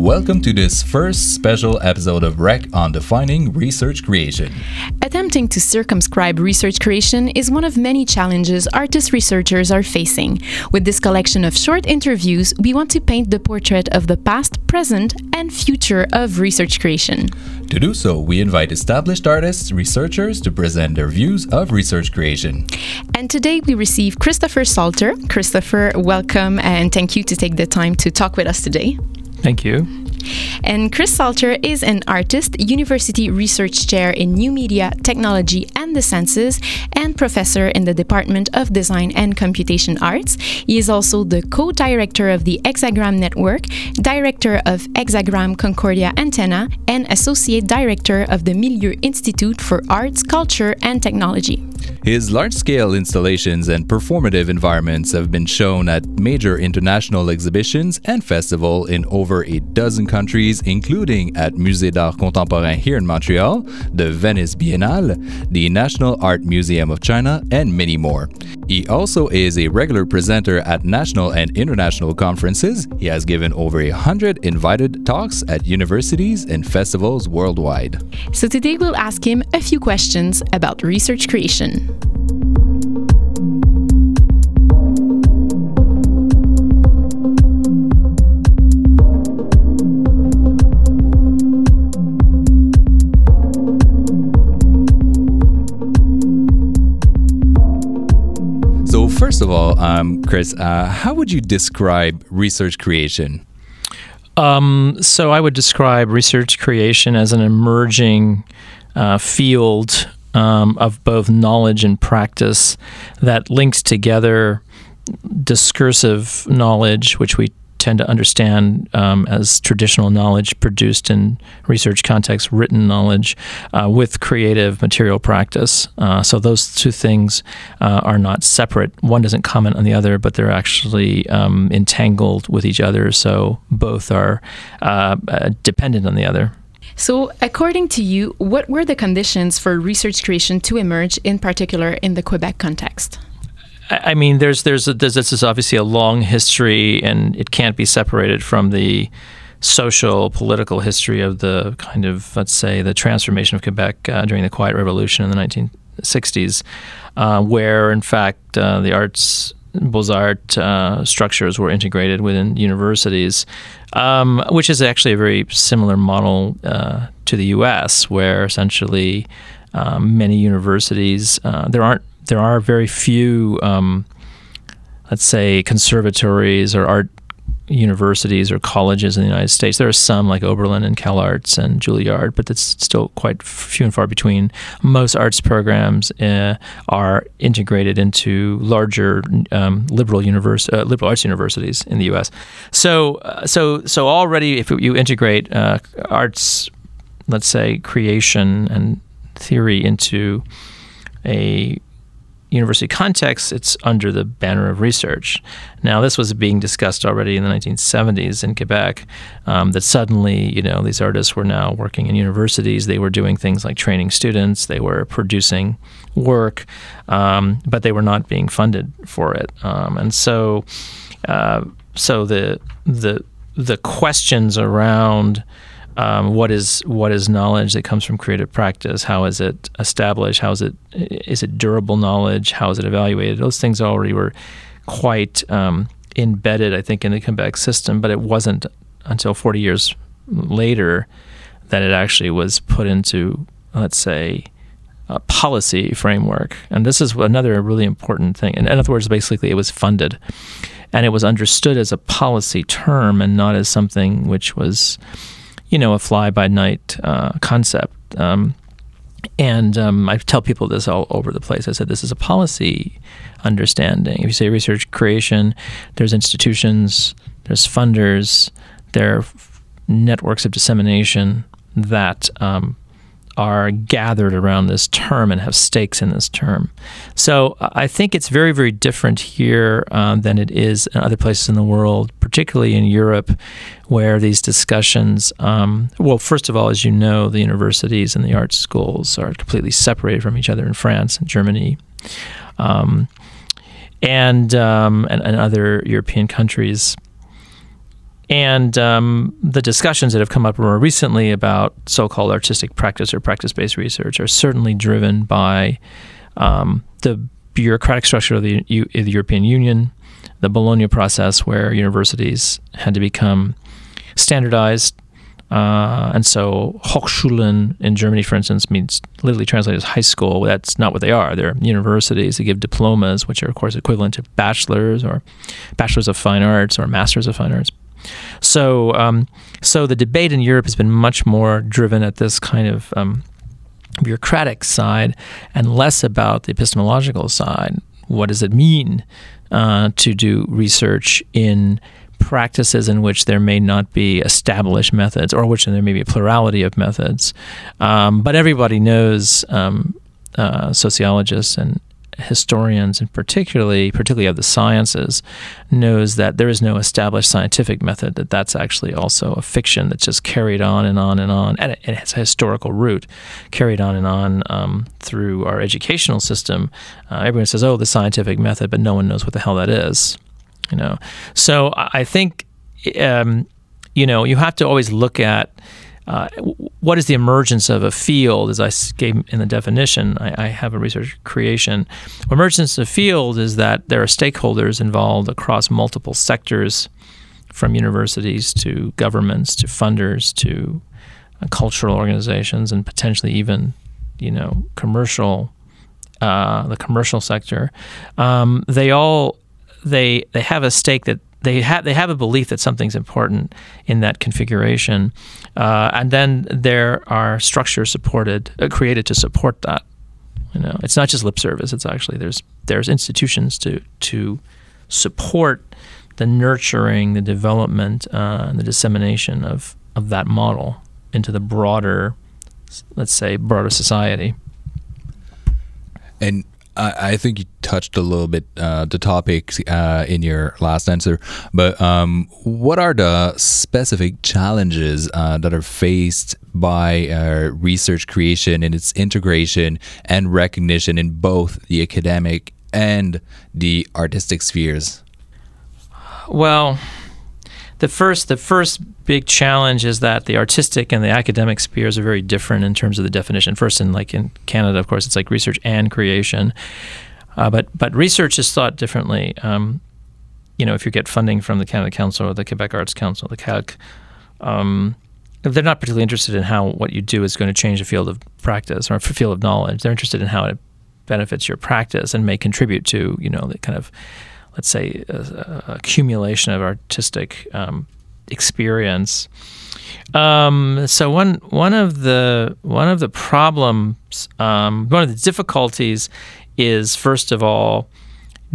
Welcome to this first special episode of Rec on defining research creation. Attempting to circumscribe research creation is one of many challenges artist researchers are facing. With this collection of short interviews, we want to paint the portrait of the past, present, and future of research creation. To do so, we invite established artists, researchers to present their views of research creation. And today we receive Christopher Salter. Christopher, welcome and thank you to take the time to talk with us today. Thank you. And Chris Salter is an artist, university research chair in new media, technology, and the senses, and professor in the Department of Design and Computation Arts. He is also the co director of the Hexagram Network, director of Hexagram Concordia Antenna, and associate director of the Milieux Institute for Arts, Culture, and Technology. His large scale installations and performative environments have been shown at major international exhibitions and festivals in over a dozen countries, including at Musée d'Art Contemporain here in Montreal, the Venice Biennale, the National Art Museum of China, and many more. He also is a regular presenter at national and international conferences. He has given over a hundred invited talks at universities and festivals worldwide. So today we'll ask him a few questions about research creation. First of all, um, Chris, uh, how would you describe research creation? Um, so I would describe research creation as an emerging uh, field um, of both knowledge and practice that links together discursive knowledge, which we tend to understand um, as traditional knowledge produced in research context, written knowledge, uh, with creative material practice. Uh, so those two things uh, are not separate. One doesn't comment on the other, but they're actually um, entangled with each other. So both are uh, dependent on the other. So, according to you, what were the conditions for research creation to emerge, in particular in the Quebec context? I mean, there's there's, a, there's this is obviously a long history, and it can't be separated from the social political history of the kind of let's say the transformation of Quebec uh, during the Quiet Revolution in the 1960s, uh, where in fact uh, the arts Beaux-Arts uh, structures were integrated within universities, um, which is actually a very similar model uh, to the U.S., where essentially um, many universities uh, there aren't there are very few, um, let's say, conservatories or art universities or colleges in the United States. There are some like Oberlin and CalArts and Juilliard, but that's still quite few and far between. Most arts programs uh, are integrated into larger um, liberal univers- uh, liberal arts universities in the U.S. So, uh, so, so already, if you integrate uh, arts, let's say, creation and theory into a university context, it's under the banner of research. Now, this was being discussed already in the 1970s in Quebec. Um, that suddenly, you know, these artists were now working in universities. They were doing things like training students. They were producing work, um, but they were not being funded for it. Um, and so, uh, so the the the questions around um, what is what is knowledge that comes from creative practice? How is it established? How is it is it durable knowledge? How is it evaluated? Those things already were quite um, embedded, I think, in the Quebec system, but it wasn't until 40 years later that it actually was put into, let's say, a policy framework. And this is another really important thing. in other words, basically, it was funded, and it was understood as a policy term and not as something which was you know, a fly by night uh, concept. Um, and um, I tell people this all over the place. I said, this is a policy understanding. If you say research creation, there's institutions, there's funders, there are networks of dissemination that um, are gathered around this term and have stakes in this term. So I think it's very, very different here um, than it is in other places in the world, particularly in Europe, where these discussions, um, well, first of all, as you know, the universities and the art schools are completely separated from each other in France and Germany. Um, and, um, and, and other European countries. And um, the discussions that have come up more recently about so called artistic practice or practice based research are certainly driven by um, the bureaucratic structure of the, U- the, European Union, the Bologna process, where universities had to become standardized. Uh, and so Hochschulen in Germany, for instance, means literally translated as high school. That's not what they are. They're universities. that give diplomas, which are, of course, equivalent to bachelors or bachelors of fine arts or masters of fine arts. So, um, so the debate in Europe has been much more driven at this kind of um, bureaucratic side and less about the epistemological side. What does it mean uh, to do research in practices in which there may not be established methods, or which there may be a plurality of methods? Um, but everybody knows um, uh, sociologists and historians, and particularly particularly of the sciences, knows that there is no established scientific method. That that's actually also a fiction that's just carried on and on and on, and it, has a historical root, carried on and on um, through our educational system. Uh, everyone says, "Oh, the scientific method," but no one knows what the hell that is. You know, so I think. Um, you know, you have to always look at uh, what is the emergence of a field? As I gave in the definition, I, I have a research creation. Emergence of a field is that there are stakeholders involved across multiple sectors, from universities to governments to funders to uh, cultural organizations and potentially even, you know, commercial, uh, the commercial sector. Um, they all they they have a stake that they have they have a belief that something's important in that configuration, uh, and then there are structures supported uh, created to support that. You know, it's not just lip service. It's actually there's there's institutions to to support the nurturing, the development, uh, and the dissemination of of that model into the broader, let's say, broader society. And I, I think you touched a little bit uh, the topic uh, in your last answer, but um, what are the specific challenges uh, that are faced by uh, research creation and its integration and recognition in both the academic and the artistic spheres? Well, the first the first big challenge is that the artistic and the academic spheres are very different in terms of the definition. First, in like in Canada, of course, it's like research and creation, uh, but but research is thought differently. Um, you know, if you get funding from the Canada Council or the Quebec Arts Council, the CAQ, um, they're not particularly interested in how what you do is going to change the field of practice or field of knowledge. They're interested in how it benefits your practice and may contribute to you know the kind of let's say, accumulation of artistic um, experience. Um, so one one of the one of the problems, um, one of the difficulties, is first of all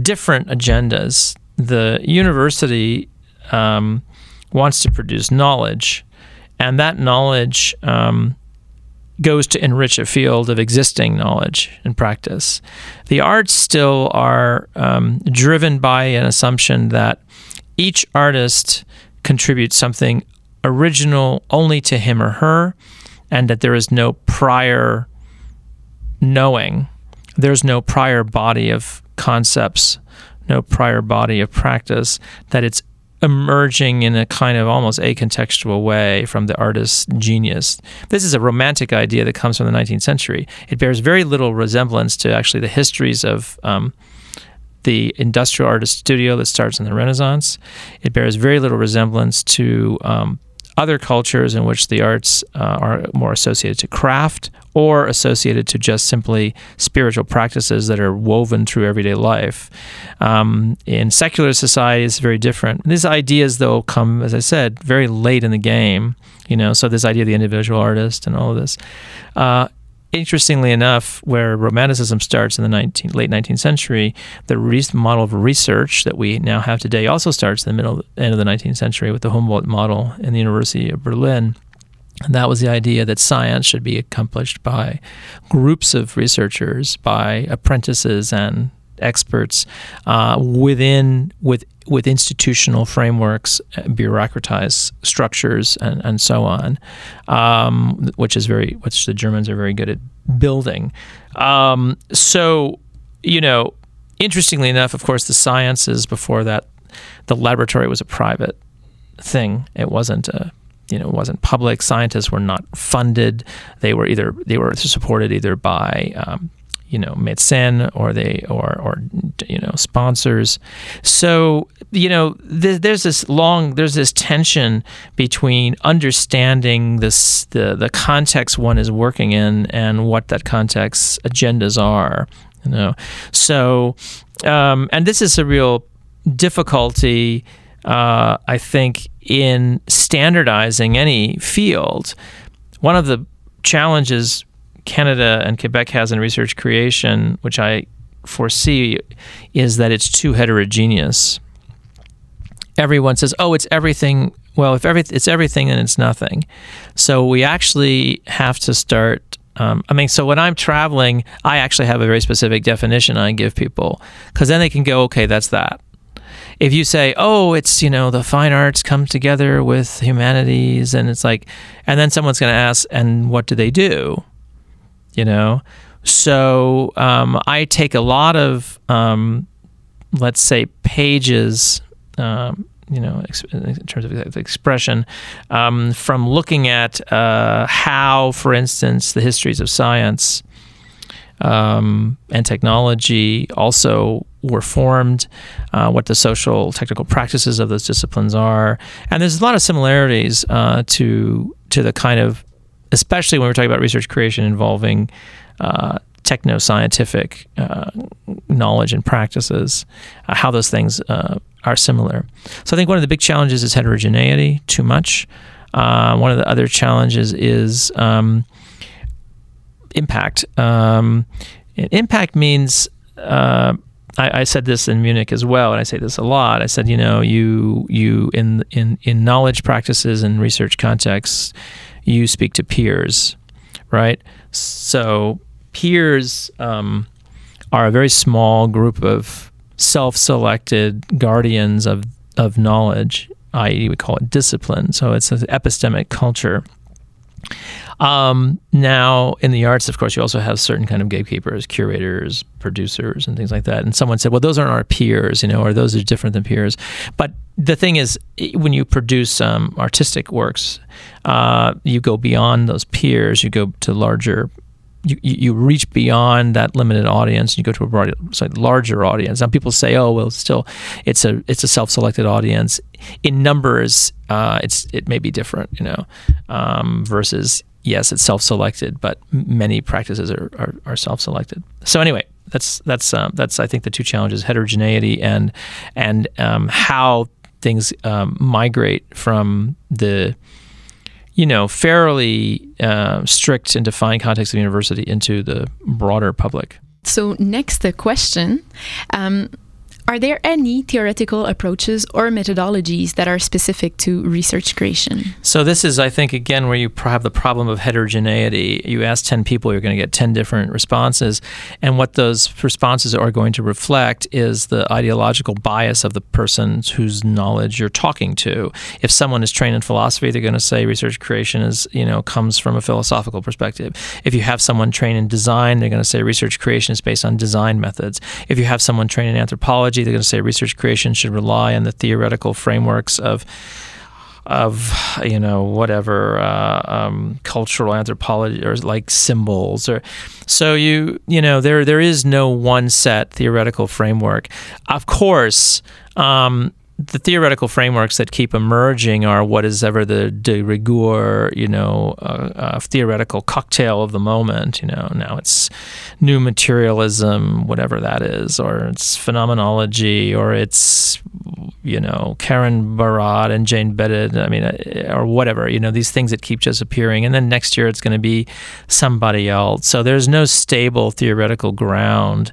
different agendas. The university um, wants to produce knowledge, and that knowledge um, goes to enrich a field of existing knowledge and practice. The arts still are um, driven by an assumption that each artist contributes something original only to him or her, and that there is no prior knowing. There's no prior body of concepts, no prior body of practice, that it's emerging in a kind of almost acontextual way from the artist's genius. This is a romantic idea that comes from the 19th century. It bears very little resemblance to actually the histories of um, the industrial artist studio that starts in the Renaissance. It bears very little resemblance to um, other cultures in which the arts uh, are more associated to craft or associated to just simply spiritual practices that are woven through everyday life. Um, in secular society, it's very different. These ideas, though, come, as I said, very late in the game. You know, so this idea of the individual artist and all of this. Uh, interestingly enough, where Romanticism starts in the 19, late 19th century, the re- model of research that we now have today also starts in the middle end of the 19th century with the Humboldt model in the University of Berlin. And that was the idea that science should be accomplished by groups of researchers, by apprentices and experts uh, within with with institutional frameworks, bureaucratized structures, and, and so on, um, which is very which the Germans are very good at building. Um, so, you know, interestingly enough, of course, the sciences before that, the laboratory was a private thing. It wasn't a you know it wasn't public. Scientists were not funded. They were either they were supported either by um, you know médecins or they or or you know sponsors. So you know th- there's this long there's this tension between understanding this the the context one is working in and what that context's agendas are. You know, so um, and this is a real difficulty. Uh, I think in standardizing any field, one of the challenges Canada and Quebec has in research creation, which I foresee, is that it's too heterogeneous. Everyone says, "Oh, it's everything." Well, if every, it's everything, and it's nothing. So we actually have to start. Um, I mean, so when I'm traveling, I actually have a very specific definition I give people because then they can go, "Okay, that's that." if you say, oh, it's, you know, the fine arts come together with humanities, and it's like, and then someone's going to ask, and what do they do? You know? So um, I take a lot of, um, let's say, pages, um, you know, in terms of expression, um, from looking at uh, how, for instance, the histories of science um, and technology also were formed, uh, what the social technical practices of those disciplines are, and there's a lot of similarities uh, to to the kind of, especially when we're talking about research creation involving uh, techno scientific uh, knowledge and practices, uh, how those things uh, are similar. So I think one of the big challenges is heterogeneity, too much. one of the other challenges is um, impact. Um, impact means uh, I, I, said this in Munich as well, and I say this a lot. I said, you know, you you in in in knowledge practices and research contexts, you speak to peers, right? So peers um, are a very small group of self-selected guardians of of knowledge, i.e., we call it discipline. So it's an epistemic culture. Um, now, in the arts, of course, you also have certain kind of gatekeepers, curators, producers, and things like that. And someone said, "Well, those aren't our peers, you know, or those are different than peers." But the thing is, when you produce um, artistic works, uh, you go beyond those peers. You go to larger you, you reach beyond that limited audience and you go to a broad, larger audience. Now people say, "Oh, well, still, it's a it's a self-selected audience." In numbers, uh, it's it may be different, you know, um, versus yes, it's self-selected, but many practices are, are, are self-selected. So anyway, that's that's um, that's I think the two challenges: heterogeneity and and um, how things um, migrate from the you know fairly uh, strict and defined context of university into the broader public. So next the question. Um, are there any theoretical approaches or methodologies that are specific to research creation? So, this is, I think, again, where you have the problem of heterogeneity. You ask 10 people, you're going to get 10 different responses. And what those responses are going to reflect is the ideological bias of the person whose knowledge you're talking to. If someone is trained in philosophy, they're going to say research creation is, you know, comes from a philosophical perspective. If you have someone trained in design, they're going to say research creation is based on design methods. If you have someone trained in anthropology, they're going to say research creation should rely on the theoretical frameworks of of you know whatever uh, um, cultural anthropology or like symbols or so you you know there there is no one set theoretical framework. Of course um, the theoretical frameworks that keep emerging are what is ever the de rigueur, you know, uh, uh, theoretical cocktail of the moment. You know, now it's new materialism, whatever that is, or it's phenomenology, or it's you know Karen Barad and Jane Bennett. I mean, uh, or whatever. You know, these things that keep just appearing, and then next year it's going to be somebody else. So there's no stable theoretical ground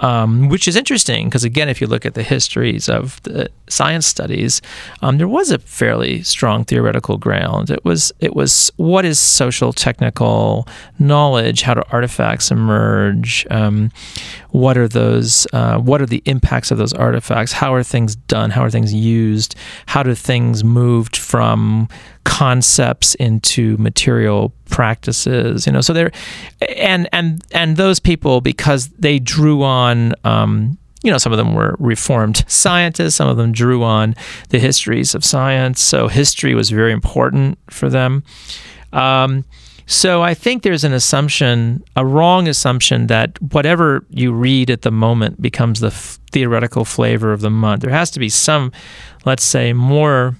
um, which is interesting because again, if you look at the histories of the science studies, um, there was a fairly strong theoretical ground. It was it was what is social technical knowledge? How do artifacts emerge? Um, what are those? Uh, what are the impacts of those artifacts? How are things done? How are things used? How do things moved from concepts into material practices you know so there and and and those people because they drew on um, you know some of them were reformed scientists some of them drew on the histories of science so history was very important for them um, so I think there's an assumption, a wrong assumption, that whatever you read at the moment becomes the f- theoretical flavor of the month. There has to be some, let's say, more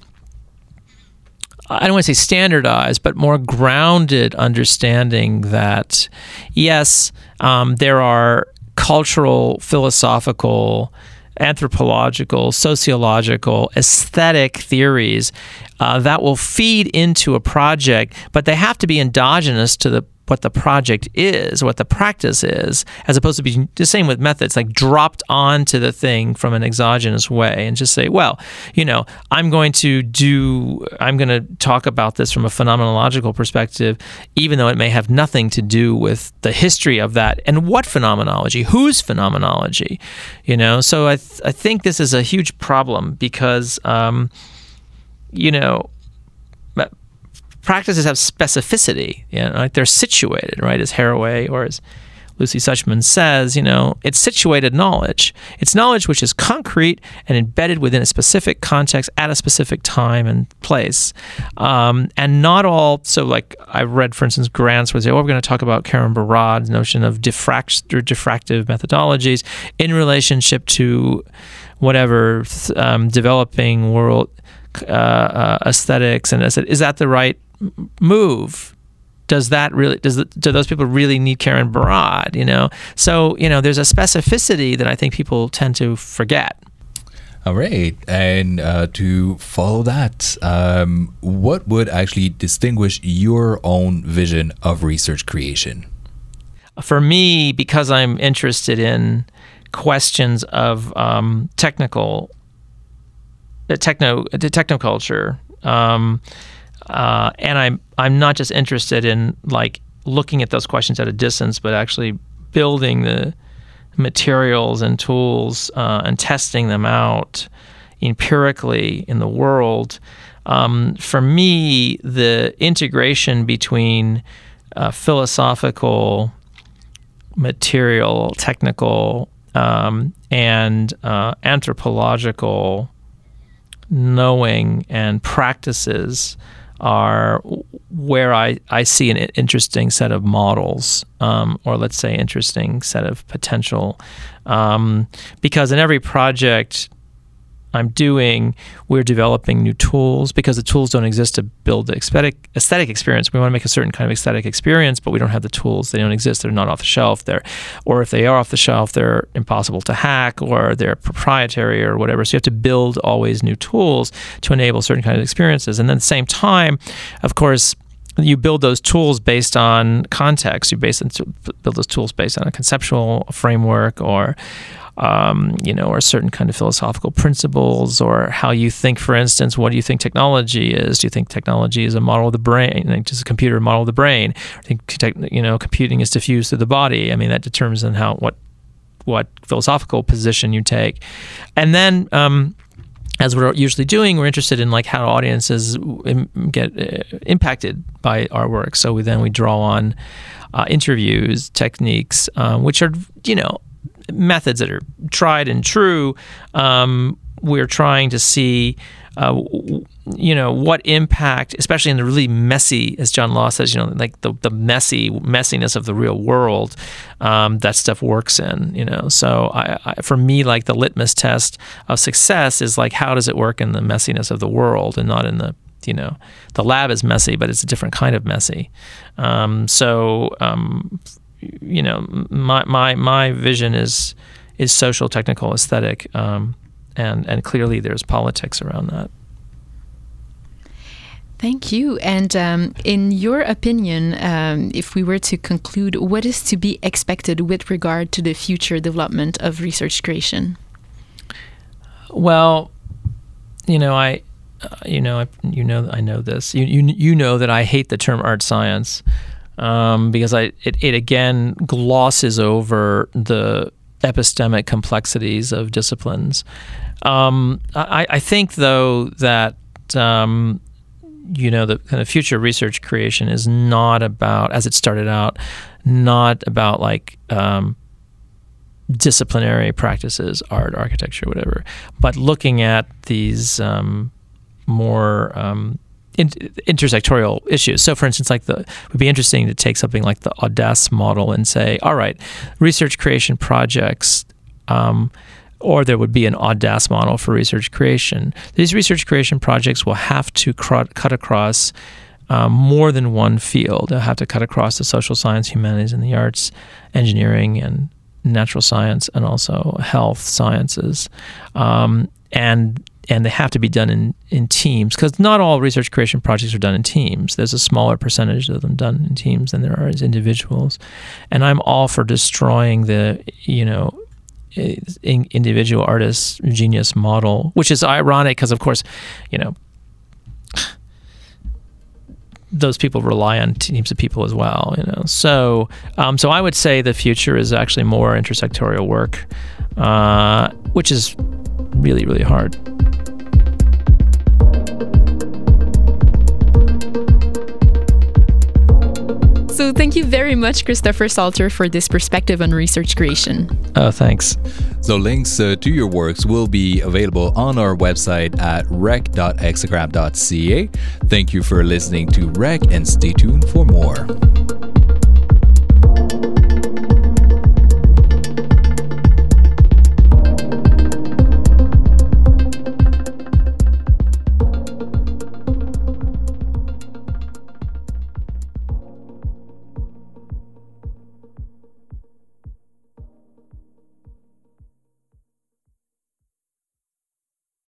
I don't want to say standardized, but more grounded understanding that, yes, um, there are cultural, philosophical, anthropological, sociological, aesthetic theories uh, that will feed into a project, but they have to be endogenous to the what the project is, what the practice is, as opposed to being the same with methods, like dropped onto the thing from an exogenous way and just say, well, you know, I'm going to do, I'm going to talk about this from a phenomenological perspective, even though it may have nothing to do with the history of that and what phenomenology, whose phenomenology, you know. So I, th- I think this is a huge problem because, um, you know, practices have specificity. You know, like they're situated, right? As Haraway or as Lucy Suchman says, you know, it's situated knowledge. It's knowledge which is concrete and embedded within a specific context at a specific time and place. Um, and not all, so like I read, for instance, grants they say, oh, we're going to talk about Karen Barad's notion of diffract- or diffractive methodologies in relationship to whatever um, developing world uh, uh, aesthetics. And I said, is that the right move does that really does the, do those people really need Karen Barad? You know, so you know, there's a specificity that I think people tend to forget. All right, and uh, to follow that, um, what would actually distinguish your own vision of research creation? For me, because I'm interested in questions of um, technical, uh, techno, uh, technoculture. Um, uh, and I'm I'm not just interested in like looking at those questions at a distance, but actually building the materials and tools uh, and testing them out empirically in the world. Um, for me, the integration between uh, philosophical, material, technical, um, and uh, anthropological knowing and practices are where I, I see an interesting set of models, um, or let's say interesting set of potential. Um, because in every project, I'm doing, we're developing new tools because the tools don't exist to build the aesthetic aesthetic experience. We want to make a certain kind of aesthetic experience, but we don't have the tools. They don't exist. They're not off the shelf. They're, or if they are off the shelf, they're impossible to hack or they're proprietary or whatever. So you have to build always new tools to enable certain kind of experiences. And then at the same time, of course, you build those tools based on context. You base build those tools based on a conceptual framework or um, you know, or certain kind of philosophical principles, or how you think. For instance, what do you think technology is? Do you think technology is a model of the brain, like just a computer model of the brain? I think you know, computing is diffused through the body. I mean, that determines on how what what philosophical position you take, and then. Um, as we're usually doing, we're interested in like how audiences get uh, impacted by our work. So we then we draw on uh, interviews, techniques, um, which are you know methods that are tried and true. Um, we're trying to see, uh, you know, what impact, especially in the really messy, as John Law says, you know, like the, the messy messiness of the real world, um, that stuff works in, you know. So I, I, for me, like the litmus test of success is like how does it work in the messiness of the world and not in the you know the lab is messy but it's a different kind of messy um, so um, you know, my my my vision is is social, technical, aesthetic, um, and and clearly there's politics around that. Thank you. And um, in your opinion, um, if we were to conclude, what is to be expected with regard to the future development of research creation? Well, you know, I, uh, you know, I, you know, I know this. You, you, you know that I hate the term art science um, because I, it, it again glosses over the epistemic complexities of disciplines. Um, I, I, think, though, that um, you know the kind of future research creation is not about, as it started out, not about like um, disciplinary practices, art, architecture, whatever, but looking at these um, more um, in, intersectorial issues. So, for instance, like the it would be interesting to take something like the Audace model and say, all right, research creation projects. Um, or there would be an Audace model for research creation. These research creation projects will have to cut across um, more than one field. They'll have to cut across the social science, humanities, and the arts, engineering, and natural science, and also health sciences. Um, and and they have to be done in, in teams because not all research creation projects are done in teams. There's a smaller percentage of them done in teams than there are as individuals. And I'm all for destroying the, you know, individual artist genius model, which is ironic because, of course, you know, those people rely on teams of people as well. You know, so um, so I would say the future is actually more intersectorial work, uh, which is really really hard. So thank you very much, Christopher Salter, for this perspective on research creation. Oh, thanks. So links uh, to your works will be available on our website at rec.hexagram.ca. Thank you for listening to Rec and stay tuned for more.